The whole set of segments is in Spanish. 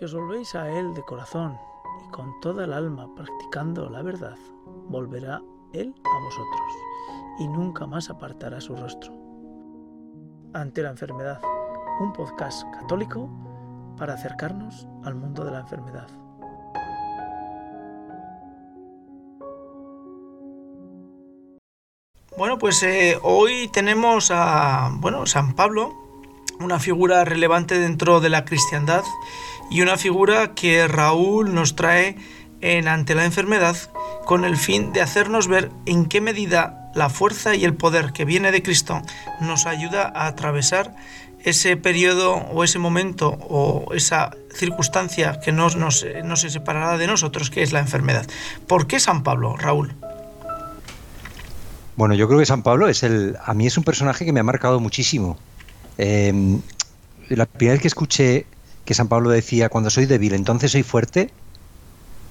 Si os volvéis a Él de corazón y con toda el alma practicando la verdad, volverá Él a vosotros y nunca más apartará su rostro. Ante la enfermedad, un podcast católico para acercarnos al mundo de la enfermedad. Bueno, pues eh, hoy tenemos a bueno, San Pablo, una figura relevante dentro de la cristiandad y una figura que Raúl nos trae en Ante la enfermedad con el fin de hacernos ver en qué medida la fuerza y el poder que viene de Cristo nos ayuda a atravesar ese periodo o ese momento o esa circunstancia que no, se separará de nosotros, que es la enfermedad. ¿Por qué San Pablo, Raúl? Bueno, yo creo que San Pablo es el, a mí es un personaje que me ha marcado muchísimo. Em, la primera vez que escuché que San Pablo decía, cuando soy débil, entonces soy fuerte,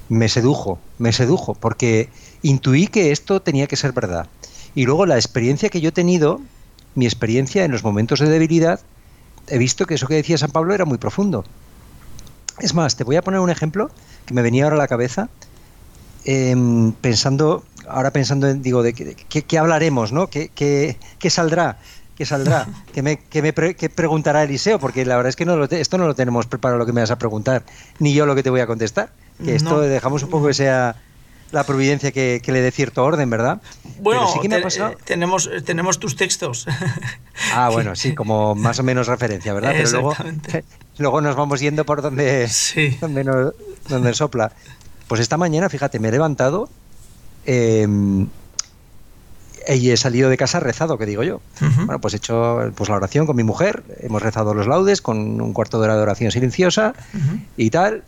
me sedujo, me sedujo, porque intuí que esto tenía que ser verdad. Y luego la experiencia que yo he tenido, mi experiencia en los momentos de debilidad, he visto que eso que decía San Pablo era muy profundo. Es más, te voy a poner un ejemplo que me venía ahora a la cabeza, em, pensando, ahora pensando en, digo, de qué hablaremos, ¿no? ¿Qué, qué saldrá? Que saldrá, que me, que me preguntará Eliseo, porque la verdad es que no esto no lo tenemos preparado lo que me vas a preguntar, ni yo lo que te voy a contestar. Que esto dejamos un poco que sea la providencia que, le dé cierto orden, ¿verdad? Bueno, sí que me ha pasado... tenemos, tenemos tus textos. Ah, bueno, sí, como más o menos referencia, ¿verdad? Pero luego, luego nos vamos yendo por donde, donde, donde sopla. Pues esta mañana, fíjate, me he levantado eh, y he salido de casa rezado, que digo yo. Bueno, pues he hecho pues, la oración con mi mujer, hemos rezado los laudes con un cuarto de hora de oración silenciosa y tal.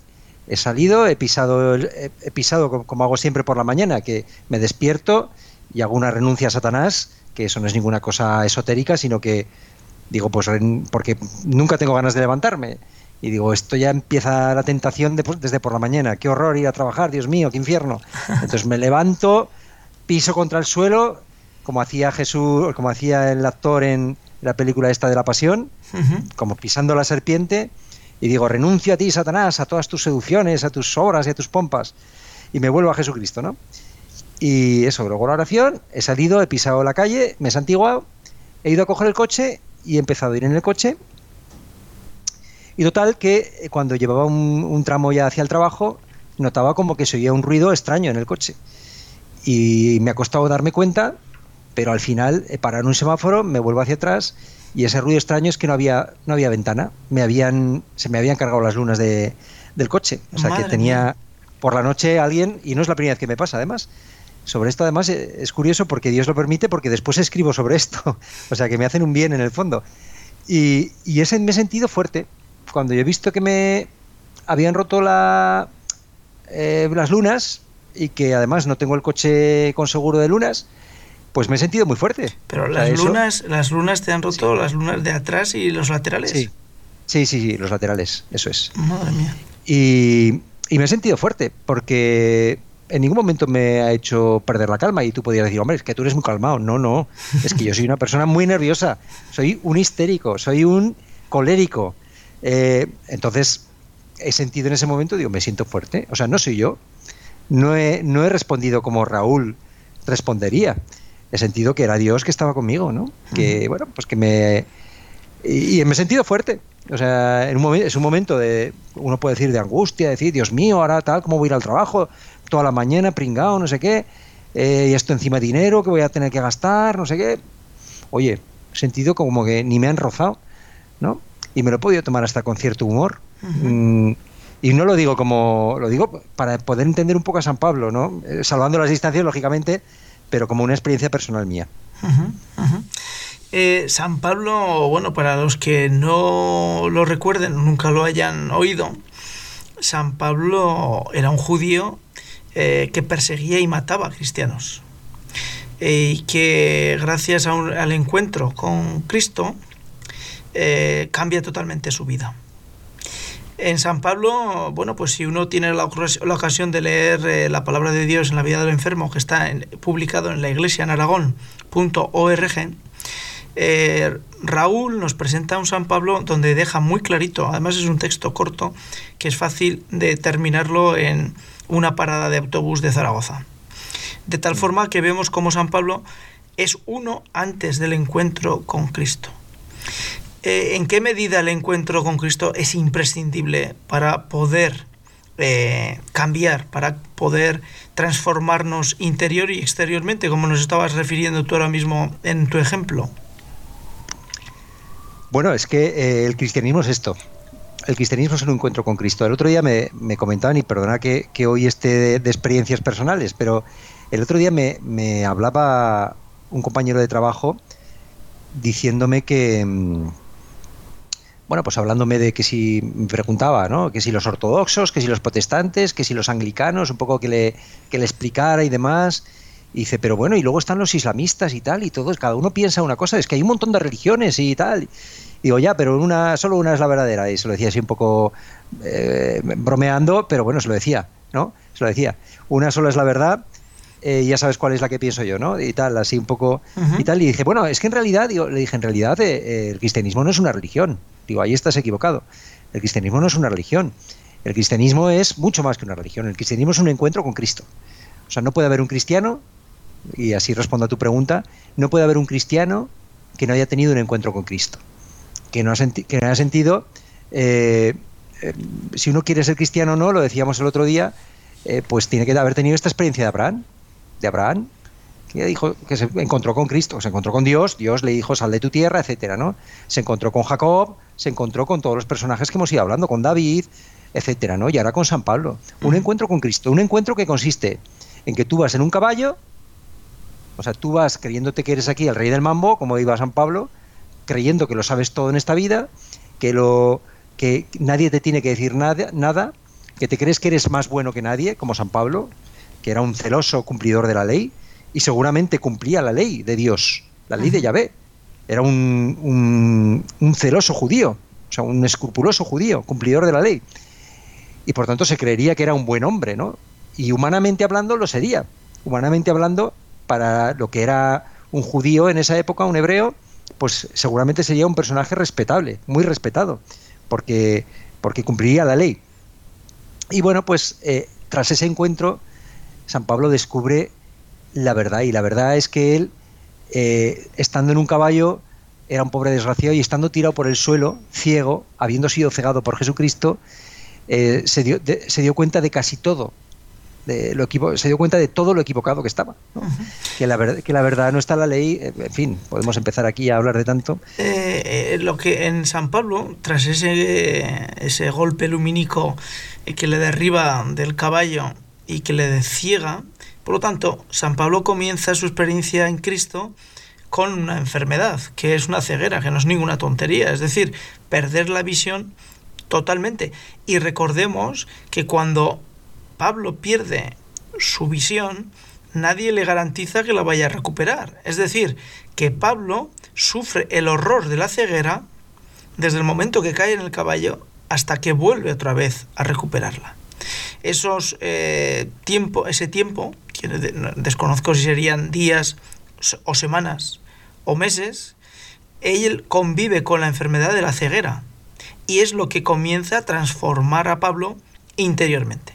He salido, he pisado, he, pisado como hago siempre por la mañana, que me despierto y hago una renuncia a Satanás, que eso no es ninguna cosa esotérica, sino que digo, pues porque nunca tengo ganas de levantarme. Y digo, esto ya empieza la tentación desde por la mañana. Qué horror ir a trabajar, Dios mío, qué infierno. Entonces me levanto, piso contra el suelo como hacía Jesús, como hacía el actor en la película esta de la Pasión, como pisando la serpiente, y digo, renuncia a ti, Satanás, a todas tus seducciones, a tus obras y a tus pompas, y me vuelvo a Jesucristo, ¿no? Y eso, luego la oración, he salido, he pisado la calle, me he santiguado, he ido a coger el coche y he empezado a ir en el coche. Y total que cuando llevaba un, un tramo ya hacia el trabajo, notaba como que se oía un ruido extraño en el coche. Y me ha costado darme cuenta pero al final, eh, para un semáforo, me vuelvo hacia atrás y ese ruido extraño es que no había, no había ventana. Me habían, se me habían cargado las lunas de, del coche. O sea que tenía por la noche alguien, y no es la primera vez que me pasa además. Sobre esto además eh, es curioso porque Dios lo permite porque después escribo sobre esto. O sea que me hacen un bien en el fondo. Y, y ese me he sentido fuerte. Cuando yo he visto que me habían roto la, eh, las lunas y que además no tengo el coche con seguro de lunas, pues me he sentido muy fuerte. Pero las lunas, las lunas te han roto, las lunas de atrás y los laterales. Sí. sí, sí, los laterales, eso es. Madre mía. Y, me he sentido fuerte, porque en ningún momento me ha hecho perder la calma. Y tú podrías decir, hombre, es que tú eres muy calmado. No, no, es que yo soy una persona muy nerviosa, soy un histérico, soy un colérico. Eh, entonces, he sentido en ese momento, digo, me siento fuerte. O sea, no soy yo. No he, no he respondido como Raúl respondería he sentido que era Dios que estaba conmigo, ¿no? Que, bueno, pues que me... Y, me he sentido fuerte. O sea, en un momento, es un momento de, uno puede decir de angustia, decir, Dios mío, ahora tal, ¿cómo voy a ir al trabajo? Toda la mañana, pringado, no sé qué, eh, y esto encima dinero que voy a tener que gastar, no sé qué. Oye, sentido como que ni me han rozado, ¿no? Y me lo he podido tomar hasta con cierto humor. Mm, y no lo digo como, lo digo para poder entender un poco a San Pablo, ¿no? Eh, salvando las distancias, lógicamente, pero como una experiencia personal mía. Eh, San Pablo, bueno, para los que no lo recuerden, nunca lo hayan oído, San Pablo era un judío eh, que perseguía y mataba a cristianos. Eh, y que gracias al encuentro con Cristo cambia totalmente su vida. En San Pablo, bueno, pues si uno tiene la, ocasión de leer eh, la palabra de Dios en la vida del enfermo, que está publicado en la iglesia en Aragón.org, Eh, Raúl nos presenta un San Pablo donde deja muy clarito, además es un texto corto, que es fácil de terminarlo en una parada de autobús de Zaragoza. De tal forma que vemos cómo San Pablo es uno antes del encuentro con Cristo. Eh, ¿En qué medida el encuentro con Cristo es imprescindible para poder eh, cambiar, para poder transformarnos interior y exteriormente, como nos estabas refiriendo tú ahora mismo en tu ejemplo? Bueno, es que eh, el cristianismo es esto. El cristianismo es un encuentro con Cristo. El otro día me, comentaban, y perdona que, hoy esté de, experiencias personales, pero el otro día me, me hablaba un compañero de trabajo diciéndome que, mm, bueno, pues hablándome de que si me preguntaba, ¿no? Que si los ortodoxos, que si los protestantes, que si los anglicanos, un poco que le, que le explicara y demás. Y dice, pero bueno, y luego están los islamistas y tal, y todos, cada uno piensa una cosa, es que hay un montón de religiones y tal. digo, ya, pero una, solo una es la verdadera. Y se lo decía así un poco eh, bromeando, pero bueno, se lo decía, ¿no? Se lo decía. Una sola es la verdad, eh, ya sabes cuál es la que pienso yo, ¿no? Y tal, así un poco y tal. Y dije, bueno, es que en realidad, digo, le dije, en realidad eh, el cristianismo no es una religión. Digo, ahí estás equivocado. El cristianismo no es una religión. El cristianismo es mucho más que una religión. El cristianismo es un encuentro con Cristo. O sea, no puede haber un cristiano y así respondo a tu pregunta, no puede haber un cristiano que no haya tenido un encuentro con Cristo, que no, ha que no haya sentido, eh, eh, si uno quiere ser cristiano o no, lo decíamos el otro día, eh, pues tiene que haber tenido esta experiencia de Abraham, de Abraham, que dijo que se encontró con Cristo, se encontró con Dios, Dios le dijo sal de tu tierra, etcétera, ¿no? Se encontró con Jacob, se encontró con todos los personajes que hemos ido hablando, con David, etcétera, ¿no? Y ahora con San Pablo. Un encuentro con Cristo, un encuentro que consiste en que tú vas en un caballo o sea, tú vas creyéndote que eres aquí el rey del mambo, como iba San Pablo, creyendo que lo sabes todo en esta vida, que lo que nadie te tiene que decir nada, nada, que te crees que eres más bueno que nadie, como San Pablo, que era un celoso cumplidor de la ley y seguramente cumplía la ley de Dios, la ley de Yahvé. Era un, un celoso judío, o sea, un escrupuloso judío, cumplidor de la ley. Y por tanto se creería que era un buen hombre, ¿no? Y humanamente hablando lo sería. Humanamente hablando para lo que era un judío en esa época, un hebreo, pues seguramente sería un personaje respetable, muy respetado, porque, porque cumpliría la ley. Y bueno, pues eh, tras ese encuentro, San Pablo descubre la verdad, y la verdad es que él, eh, estando en un caballo, era un pobre desgraciado, y estando tirado por el suelo, ciego, habiendo sido cegado por Jesucristo, eh, se, dio, se dio cuenta de casi todo, lo se dio cuenta de todo lo equivocado que estaba. que, la verdad, que la verdad no está en la ley. Eh, en fin, podemos empezar aquí a hablar de tanto. Eh, eh, lo que en San Pablo, tras ese, ese golpe lumínico que le derriba del caballo y que le ciega, por lo tanto, San Pablo comienza su experiencia en Cristo con una enfermedad, que es una ceguera, que no es ninguna tontería, es decir, perder la visión totalmente. Y recordemos que cuando Pablo pierde su visión, nadie le garantiza que la vaya a recuperar. Es decir, que Pablo sufre el horror de la ceguera desde el momento que cae en el caballo hasta que vuelve otra vez a recuperarla. Esos eh, tiempo, ese tiempo, que desconozco si serían días o semanas o meses, él convive con la enfermedad de la ceguera y es lo que comienza a transformar a Pablo interiormente.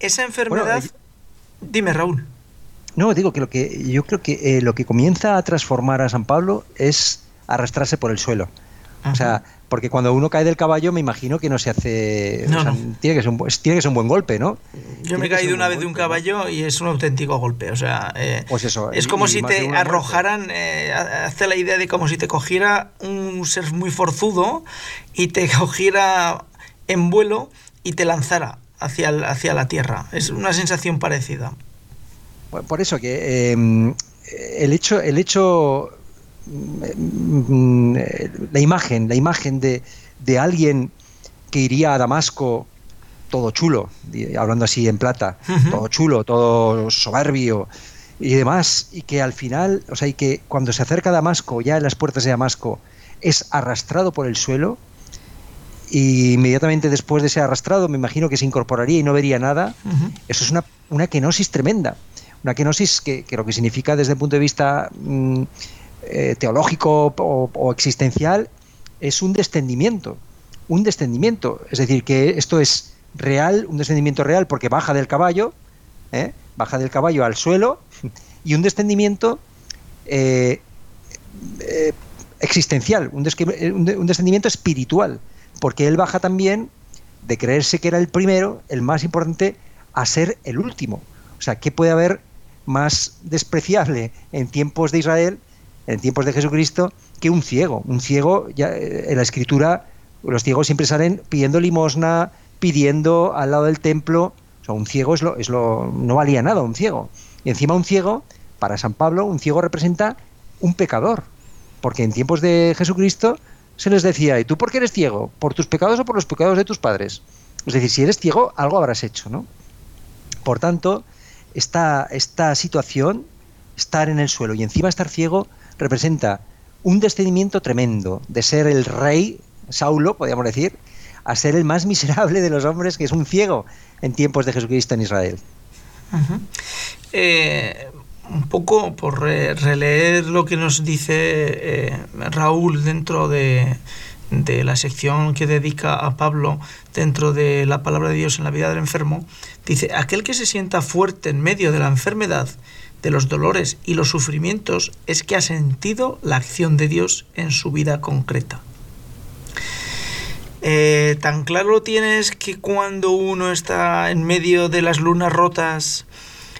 Esa enfermedad... Dime, Raúl. No, digo que lo que yo creo que eh, lo que comienza a transformar a San Pablo es arrastrarse por el suelo. O sea, porque cuando uno cae del caballo me imagino que no se hace... Tiene, que ser un, tiene que ser un buen golpe, ¿no? Yo me he caído una vez de un caballo y es un auténtico golpe. O sea, eh, pues eso, es como si te arrojaran, eh, hace la idea de como si te cogiera un ser muy forzudo y te cogiera en vuelo y te lanzara hacia, hacia la Tierra. Es una sensación parecida. Por eso que em, el hecho, el hecho, la imagen, la imagen de, de alguien que iría a Damasco todo chulo, hablando así en plata, todo chulo, todo soberbio y demás, y que al final, o sea, y que cuando se acerca a Damasco, ya en las puertas de Damasco, es arrastrado por el suelo, y inmediatamente después de ser arrastrado me imagino que se incorporaría y no vería nada. Eso es una, una, kenosis tremenda. Una kenosis que, que, lo que significa desde el punto de vista mm, eh, teológico o, existencial, es un descendimiento. Un descendimiento. Es decir, que esto es real, un descendimiento real porque baja del caballo, ¿eh? baja del caballo al suelo, y un descendimiento eh, existencial, un, un descendimiento espiritual, porque él baja también de creerse que era el primero, el más importante, a ser el último. O sea, ¿qué puede haber más despreciable en tiempos de Israel, en tiempos de Jesucristo, que un ciego? Un ciego, ya eh, en la escritura, los ciegos siempre salen pidiendo limosna, pidiendo al lado del templo. O un ciego es lo, es lo, no valía nada, un ciego. Y encima un ciego, para San Pablo, un ciego representa un pecador. Porque en tiempos de Jesucristo se les decía, ¿y tú por qué eres ciego? ¿Por tus pecados o por los pecados de tus padres? Es decir, si eres ciego, algo habrás hecho, ¿no? Por tanto, esta, esta situación, estar en el suelo y encima estar ciego, representa un descendimiento tremendo de ser el rey, Saulo, podríamos decir, a ser el más miserable de los hombres, que es un ciego en tiempos de Jesucristo en Israel. Eh, un poco por releer lo que nos dice eh, Raúl dentro de, de la sección que dedica a Pablo dentro de la palabra de Dios en la vida del enfermo, dice, aquel que se sienta fuerte en medio de la enfermedad, de los dolores y los sufrimientos, es que ha sentido la acción de Dios en su vida concreta. Eh, tan claro lo tienes que cuando uno está en medio de las lunas rotas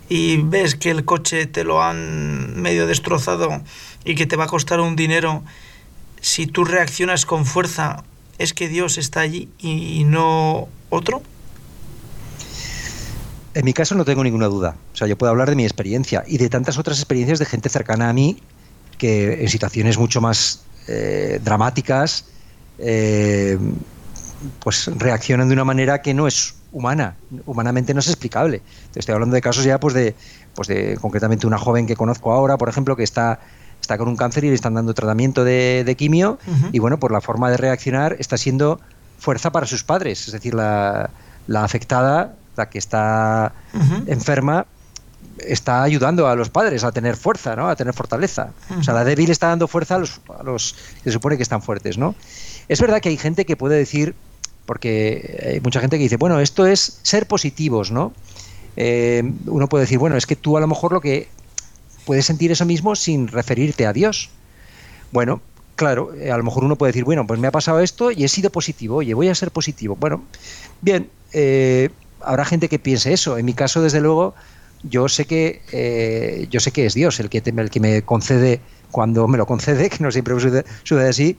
y ves que el coche te lo han medio destrozado y que te va a costar un dinero, si tú reaccionas con fuerza, ¿es que Dios está allí y no otro? En mi caso no tengo ninguna duda. O sea, yo puedo hablar de mi experiencia y de tantas otras experiencias de gente cercana a mí que en situaciones mucho más eh, dramáticas eh, pues reaccionan de una manera que no es humana, humanamente no es explicable. Te estoy hablando de casos ya pues de, pues de concretamente una joven que conozco ahora, por ejemplo, que está está con un cáncer y le están dando tratamiento de, quimio y bueno, por la forma de reaccionar está siendo fuerza para sus padres, es decir, la, la la que está enferma, está ayudando a los padres a tener fuerza, ¿no? A tener fortaleza. O sea, la débil está dando fuerza a los, a los que se supone que están fuertes, ¿no? Es verdad que hay gente que puede decir, porque hay mucha gente que dice, bueno, esto es ser positivos, ¿no? Eh, uno puede decir, bueno, es que tú a lo mejor lo que puedes sentir eso mismo sin referirte a Dios. Bueno, claro, eh, a lo mejor uno puede decir, bueno, pues me ha pasado esto y he sido positivo, oye, voy a ser positivo. Bueno, bien, eh, habrá gente que piense eso. En mi caso, desde luego, yo sé que eh, yo sé que es Dios el que, el que me concede cuando me lo concede, que no siempre sucede, así,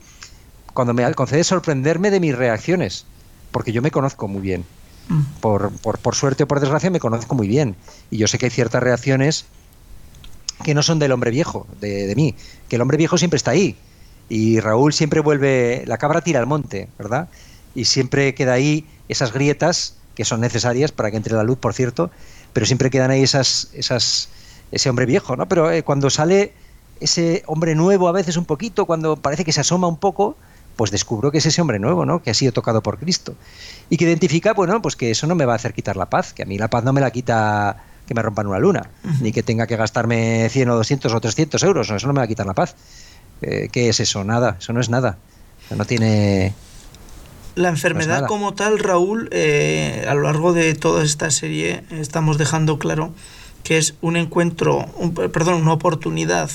cuando me concede sorprenderme de mis reacciones, porque yo me conozco muy bien. Mm. Por, por, por suerte o por desgracia me conozco muy bien. Y yo sé que hay ciertas reacciones que no son del hombre viejo, de, mí, que el hombre viejo siempre está ahí. Y Raúl siempre vuelve, la cabra tira al monte, ¿verdad? Y siempre queda ahí esas grietas que son necesarias para que entre la luz, por cierto, pero siempre quedan ahí esas, esas, ese hombre viejo, ¿no? Pero eh, cuando sale ese hombre nuevo, a veces un poquito, cuando parece que se asoma un poco, pues descubro que es ese hombre nuevo, ¿no? Que ha sido tocado por Cristo. Y que identifica, bueno, pues que eso no me va a hacer quitar la paz, que a mí la paz no me la quita que me rompan una luna, ni que tenga que gastarme 100 o 200 o 300 euros, eso no me va a quitar la paz. Eh, ¿Qué es eso? Nada, eso no es nada. No tiene... La enfermedad como tal, Raúl, eh, a lo largo de toda esta serie estamos dejando claro que es un encuentro, perdón, una oportunidad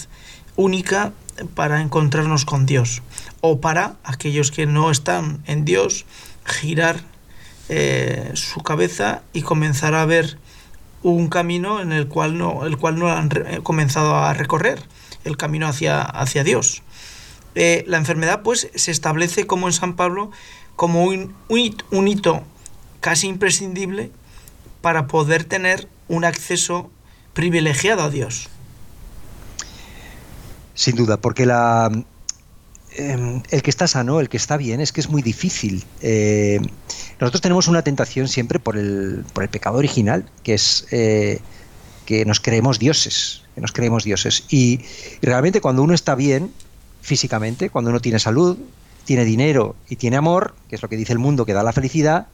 única para encontrarnos con Dios o para aquellos que no están en Dios girar eh, su cabeza y comenzar a ver un camino en el cual no, el cual no han eh, comenzado a recorrer, el camino hacia, hacia Dios. Eh, la enfermedad pues se establece como en San Pablo como un, un, hito casi imprescindible para poder tener un acceso privilegiado a Dios. Sin duda, porque la, em, el que está sano, el que está bien, es que es muy difícil. Eh, nosotros tenemos una tentación siempre por el, por el pecado original, que es eh, que nos creemos dioses, que nos creemos dioses. Y, realmente cuando uno está bien físicamente, cuando uno tiene salud, tiene dinero y tiene amor, que es lo que dice el mundo que da la felicidad,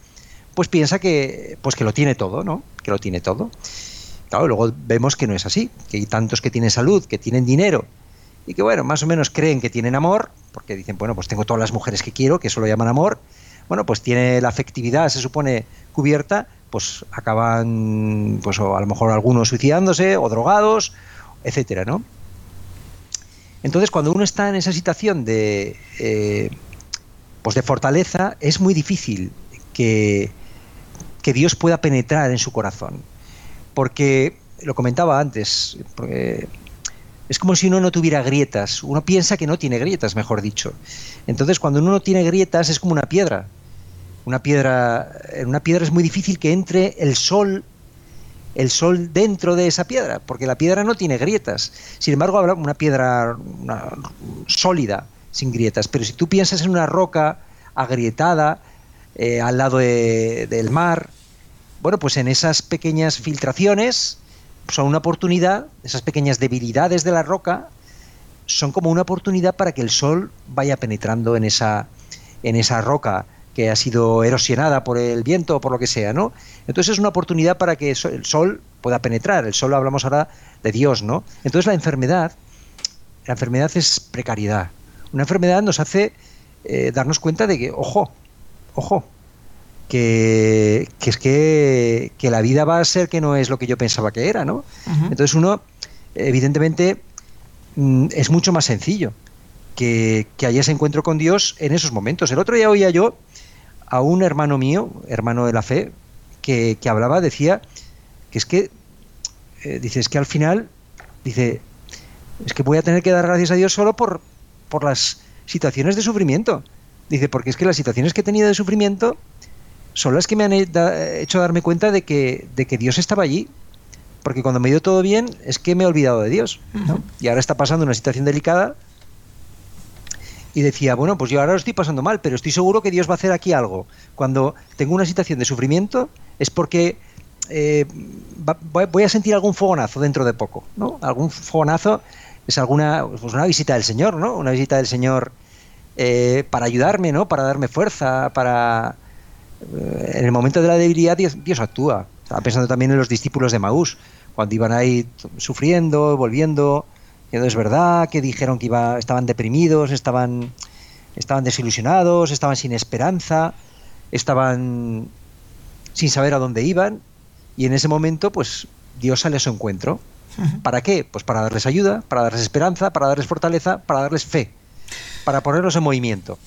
pues piensa que, pues que lo tiene todo, ¿no? Que lo tiene todo. Claro, luego vemos que no es así, que hay tantos que tienen salud, que tienen dinero y que, bueno, más o menos creen que tienen amor, porque dicen, bueno, pues tengo todas las mujeres que quiero, que eso lo llaman amor, bueno, pues tiene la afectividad, se supone, cubierta, pues acaban, pues o a lo mejor algunos suicidándose o drogados, etcétera, ¿no? Entonces, cuando uno está en esa situación de, eh, pues de fortaleza, es muy difícil que, que Dios pueda penetrar en su corazón. Porque, lo comentaba antes, es como si uno no tuviera grietas. Uno piensa que no tiene grietas, mejor dicho. Entonces, cuando uno no tiene grietas, es como una piedra. Una piedra, en una piedra es muy difícil que entre el sol el sol dentro de esa piedra, porque la piedra no tiene grietas. Sin embargo, una piedra sólida, sin grietas. Pero si tú piensas en una roca agrietada eh, al lado del mar, bueno, pues en esas pequeñas filtraciones son una oportunidad, esas pequeñas debilidades de la roca son como una oportunidad para que el sol vaya penetrando en esa, en esa roca que ha sido erosionada por el viento o por lo que sea, ¿no? Entonces es una oportunidad para que el sol pueda penetrar. El sol hablamos ahora de Dios, ¿no? Entonces la enfermedad, la enfermedad es precariedad. Una enfermedad nos hace eh, darnos cuenta de que, ojo, ojo, que, es que, la vida va a ser que no es lo que yo pensaba que era, ¿no? Entonces uno, evidentemente, mm, es mucho más sencillo que, que haya ese encuentro con Dios en esos momentos. El otro día oía yo a un hermano mío, hermano de la fe, que, hablaba, decía que es que, eh, dice, es que al final, dice, es que voy a tener que dar gracias a Dios solo por, por las situaciones de sufrimiento. Dice, porque es que las situaciones que he tenido de sufrimiento son las que me han hecho darme cuenta de que, de que Dios estaba allí. Porque cuando me dio todo bien es que me he olvidado de Dios. Y ahora está pasando una situación delicada. Y decía, bueno, pues yo ahora lo estoy pasando mal, pero estoy seguro que Dios va a hacer aquí algo. Cuando tengo una situación de sufrimiento es porque eh, voy a sentir algún fogonazo dentro de poco. ¿no? Algún fogonazo es alguna pues una visita del Señor, ¿no? Una visita del Señor eh, para ayudarme, ¿no? Para darme fuerza, para eh, en el momento de la debilidad Dios, actúa. Estaba pensando también en los discípulos de Maús, cuando iban ahí sufriendo, volviendo, y es verdad que dijeron que iba, estaban deprimidos, estaban, estaban desilusionados, estaban sin esperanza, estaban sin saber a dónde iban, y en ese momento, pues Dios sale a su encuentro. ¿Para qué? Pues para darles ayuda, para darles esperanza, para darles fortaleza, para darles fe, para ponerlos en movimiento.